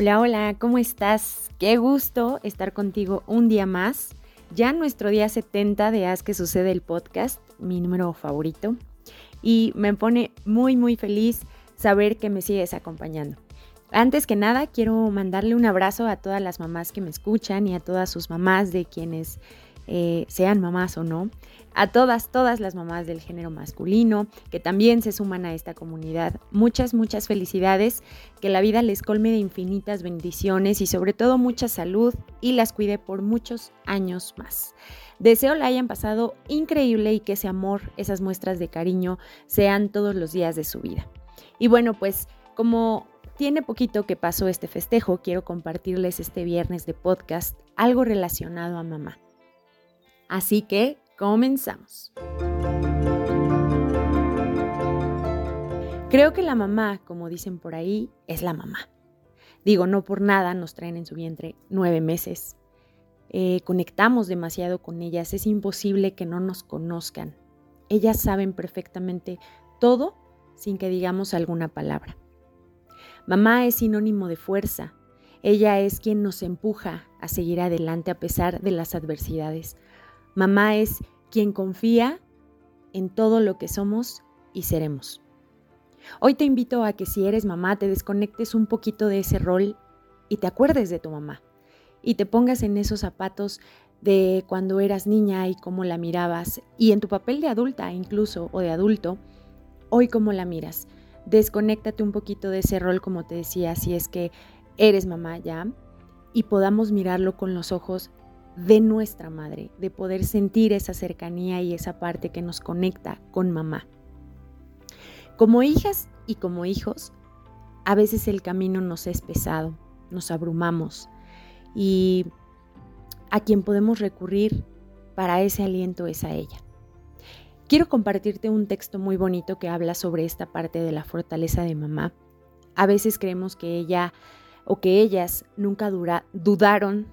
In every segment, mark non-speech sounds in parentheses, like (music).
Hola, hola, ¿cómo estás? Qué gusto estar contigo un día más. Ya nuestro día 70 de Haz que sucede el podcast, mi número favorito. Y me pone muy, muy feliz saber que me sigues acompañando. Antes que nada, quiero mandarle un abrazo a todas las mamás que me escuchan y a todas sus mamás de quienes eh, sean mamás o no, a todas, todas las mamás del género masculino que también se suman a esta comunidad. Muchas, muchas felicidades, que la vida les colme de infinitas bendiciones y sobre todo mucha salud y las cuide por muchos años más. Deseo la hayan pasado increíble y que ese amor, esas muestras de cariño sean todos los días de su vida. Y bueno, pues como tiene poquito que pasó este festejo, quiero compartirles este viernes de podcast algo relacionado a mamá. Así que comenzamos. Creo que la mamá, como dicen por ahí, es la mamá. Digo, no por nada nos traen en su vientre nueve meses. Eh, conectamos demasiado con ellas, es imposible que no nos conozcan. Ellas saben perfectamente todo sin que digamos alguna palabra. Mamá es sinónimo de fuerza. Ella es quien nos empuja a seguir adelante a pesar de las adversidades, Mamá es quien confía en todo lo que somos y seremos. Hoy te invito a que si eres mamá te desconectes un poquito de ese rol y te acuerdes de tu mamá y te pongas en esos zapatos de cuando eras niña y cómo la mirabas y en tu papel de adulta incluso o de adulto, hoy cómo la miras. Desconéctate un poquito de ese rol como te decía, si es que eres mamá ya y podamos mirarlo con los ojos de nuestra madre, de poder sentir esa cercanía y esa parte que nos conecta con mamá. Como hijas y como hijos, a veces el camino nos es pesado, nos abrumamos y a quien podemos recurrir para ese aliento es a ella. Quiero compartirte un texto muy bonito que habla sobre esta parte de la fortaleza de mamá. A veces creemos que ella o que ellas nunca dudaron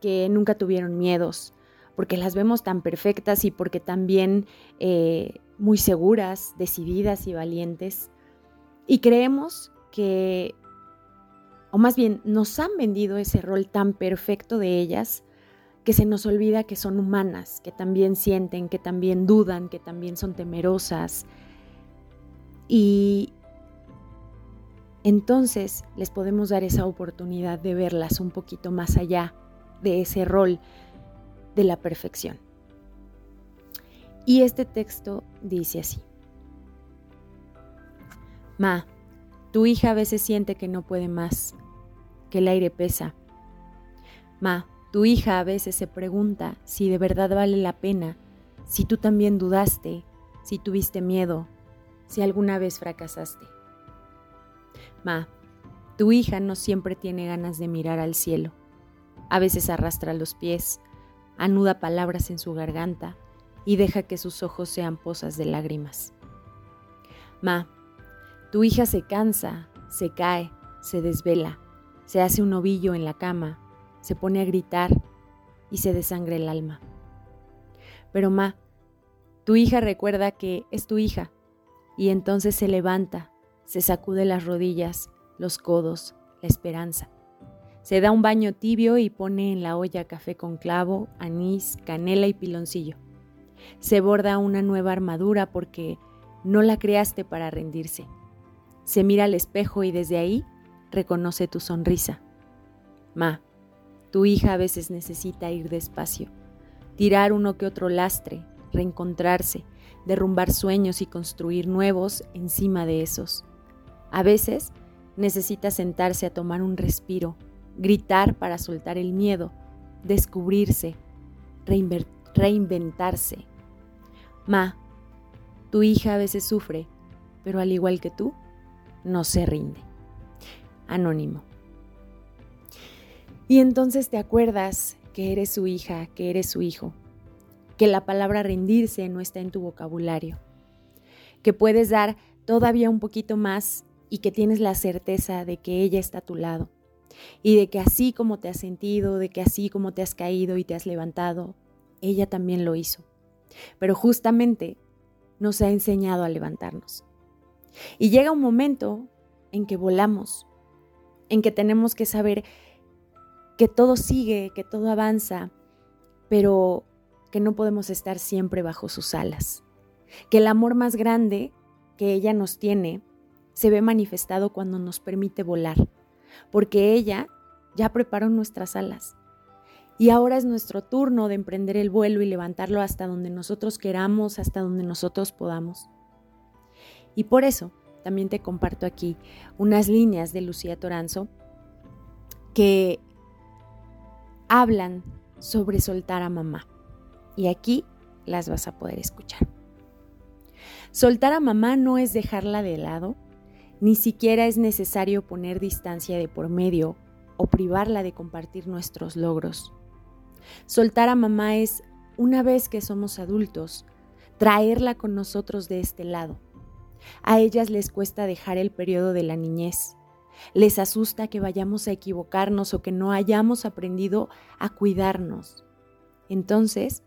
que nunca tuvieron miedos, porque las vemos tan perfectas y porque también eh, muy seguras, decididas y valientes. Y creemos que, o más bien nos han vendido ese rol tan perfecto de ellas, que se nos olvida que son humanas, que también sienten, que también dudan, que también son temerosas. Y entonces les podemos dar esa oportunidad de verlas un poquito más allá de ese rol de la perfección. Y este texto dice así. Ma, tu hija a veces siente que no puede más, que el aire pesa. Ma, tu hija a veces se pregunta si de verdad vale la pena, si tú también dudaste, si tuviste miedo, si alguna vez fracasaste. Ma, tu hija no siempre tiene ganas de mirar al cielo. A veces arrastra los pies, anuda palabras en su garganta y deja que sus ojos sean posas de lágrimas. Ma, tu hija se cansa, se cae, se desvela, se hace un ovillo en la cama, se pone a gritar y se desangre el alma. Pero Ma, tu hija recuerda que es tu hija y entonces se levanta, se sacude las rodillas, los codos, la esperanza. Se da un baño tibio y pone en la olla café con clavo, anís, canela y piloncillo. Se borda una nueva armadura porque no la creaste para rendirse. Se mira al espejo y desde ahí reconoce tu sonrisa. Ma, tu hija a veces necesita ir despacio, tirar uno que otro lastre, reencontrarse, derrumbar sueños y construir nuevos encima de esos. A veces necesita sentarse a tomar un respiro gritar para soltar el miedo, descubrirse, reinventarse. Ma, tu hija a veces sufre, pero al igual que tú, no se rinde. Anónimo. Y entonces te acuerdas que eres su hija, que eres su hijo, que la palabra rendirse no está en tu vocabulario, que puedes dar todavía un poquito más y que tienes la certeza de que ella está a tu lado y de que así como te has sentido, de que así como te has caído y te has levantado, ella también lo hizo. Pero justamente nos ha enseñado a levantarnos. Y llega un momento en que volamos, en que tenemos que saber que todo sigue, que todo avanza, pero que no podemos estar siempre bajo sus alas. Que el amor más grande que ella nos tiene se ve manifestado cuando nos permite volar, porque ella ya preparó nuestras alas. Y ahora es nuestro turno de emprender el vuelo y levantarlo hasta donde nosotros queramos, hasta donde nosotros podamos. Y por eso también te comparto aquí unas líneas de Lucía Toranzo que hablan sobre soltar a mamá. Y aquí las vas a poder escuchar. Soltar a mamá no es dejarla de lado, ni siquiera es necesario poner distancia de por medio o privarla de compartir nuestros logros. Soltar a mamá es, una vez que somos adultos, traerla con nosotros de este lado. A ellas les cuesta dejar el periodo de la niñez, les asusta que vayamos a equivocarnos o que no hayamos aprendido a cuidarnos. Entonces,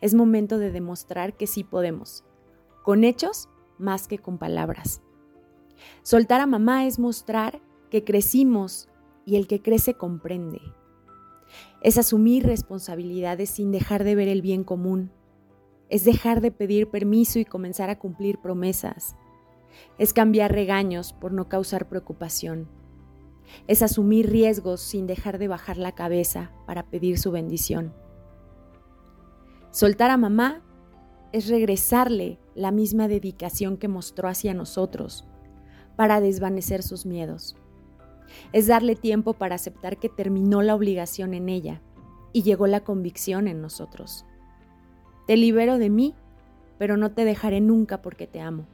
es momento de demostrar que sí podemos, con hechos más que con palabras. Soltar a mamá es mostrar que crecimos y el que crece comprende. Es asumir responsabilidades sin dejar de ver el bien común. Es dejar de pedir permiso y comenzar a cumplir promesas. Es cambiar regaños por no causar preocupación es asumir riesgos sin dejar de bajar la cabeza para pedir su bendición. Soltar a mamá es regresarle la misma dedicación que mostró hacia nosotros para desvanecer sus miedos. Es darle tiempo para aceptar que terminó la obligación en ella y llegó la convicción en nosotros. Te libero de mí, pero no te dejaré nunca porque te amo.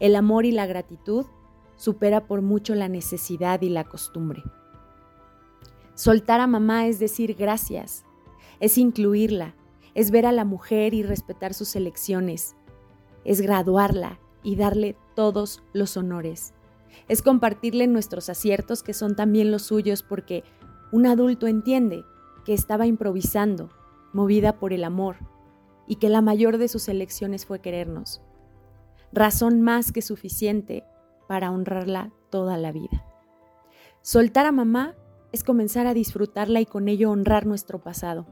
El amor y la gratitud supera por mucho la necesidad y la costumbre. Soltar a mamá es decir gracias, es incluirla, es ver a la mujer y respetar sus elecciones, es graduarla y darle todos los honores, es compartirle nuestros aciertos que son también los suyos porque un adulto entiende que estaba improvisando, movida por el amor, y que la mayor de sus elecciones fue querernos. Razón más que suficiente para honrarla toda la vida. Soltar a mamá es comenzar a disfrutarla y con ello honrar nuestro pasado.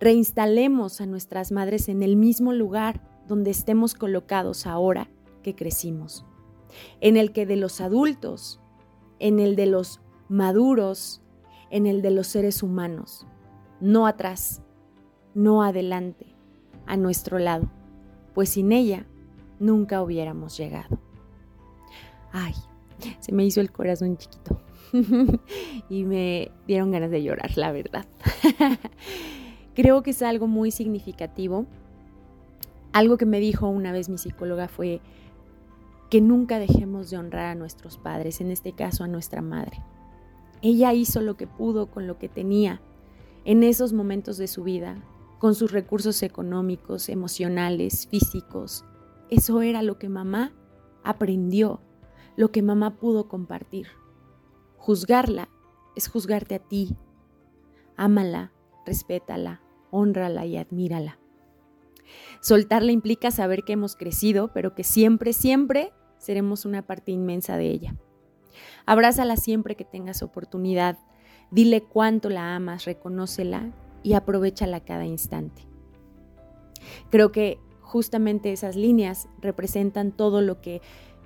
Reinstalemos a nuestras madres en el mismo lugar donde estemos colocados ahora que crecimos, en el que de los adultos, en el de los maduros, en el de los seres humanos, no atrás, no adelante, a nuestro lado, pues sin ella nunca hubiéramos llegado. Ay, se me hizo el corazón chiquito. (laughs) y me dieron ganas de llorar, la verdad. (laughs) Creo que es algo muy significativo. Algo que me dijo una vez mi psicóloga fue que nunca dejemos de honrar a nuestros padres, en este caso a nuestra madre. Ella hizo lo que pudo con lo que tenía en esos momentos de su vida, con sus recursos económicos, emocionales, físicos. Eso era lo que mamá aprendió lo que mamá pudo compartir. Juzgarla es juzgarte a ti. Ámala, respétala, honrala y admírala. Soltarla implica saber que hemos crecido, pero que siempre, siempre seremos una parte inmensa de ella. Abrázala siempre que tengas oportunidad. Dile cuánto la amas, reconócela y aprovechala cada instante. Creo que justamente esas líneas representan todo lo que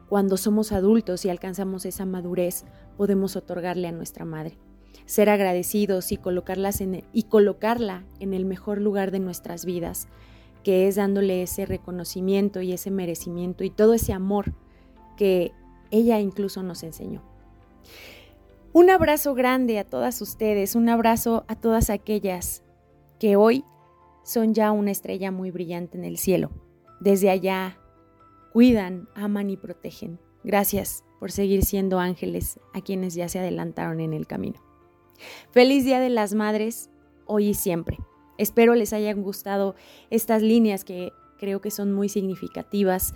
cuando somos adultos y alcanzamos esa madurez, podemos otorgarle a nuestra madre. Ser agradecidos y, colocarlas en y colocarla en el mejor lugar de nuestras vidas, que es dándole ese reconocimiento y ese merecimiento y todo ese amor que ella incluso nos enseñó. Un abrazo grande a todas ustedes, un abrazo a todas aquellas que hoy son ya una estrella muy brillante en el cielo. Desde allá cuidan, aman y protegen. Gracias por seguir siendo ángeles a quienes ya se adelantaron en el camino. Feliz Día de las Madres, hoy y siempre. Espero les hayan gustado estas líneas que creo que son muy significativas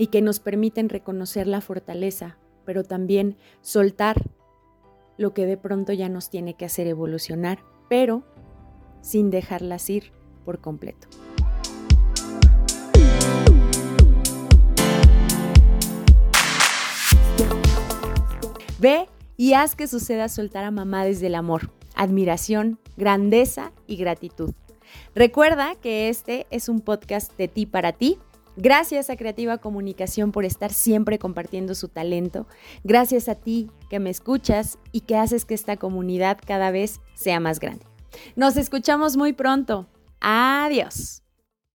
y que nos permiten reconocer la fortaleza, pero también soltar lo que de pronto ya nos tiene que hacer evolucionar, pero sin dejarlas ir por completo. Ve y haz que suceda soltar a mamá desde el amor, admiración, grandeza y gratitud. Recuerda que este es un podcast de ti para ti. Gracias a Creativa Comunicación por estar siempre compartiendo su talento. Gracias a ti que me escuchas y que haces que esta comunidad cada vez sea más grande. Nos escuchamos muy pronto. Adiós.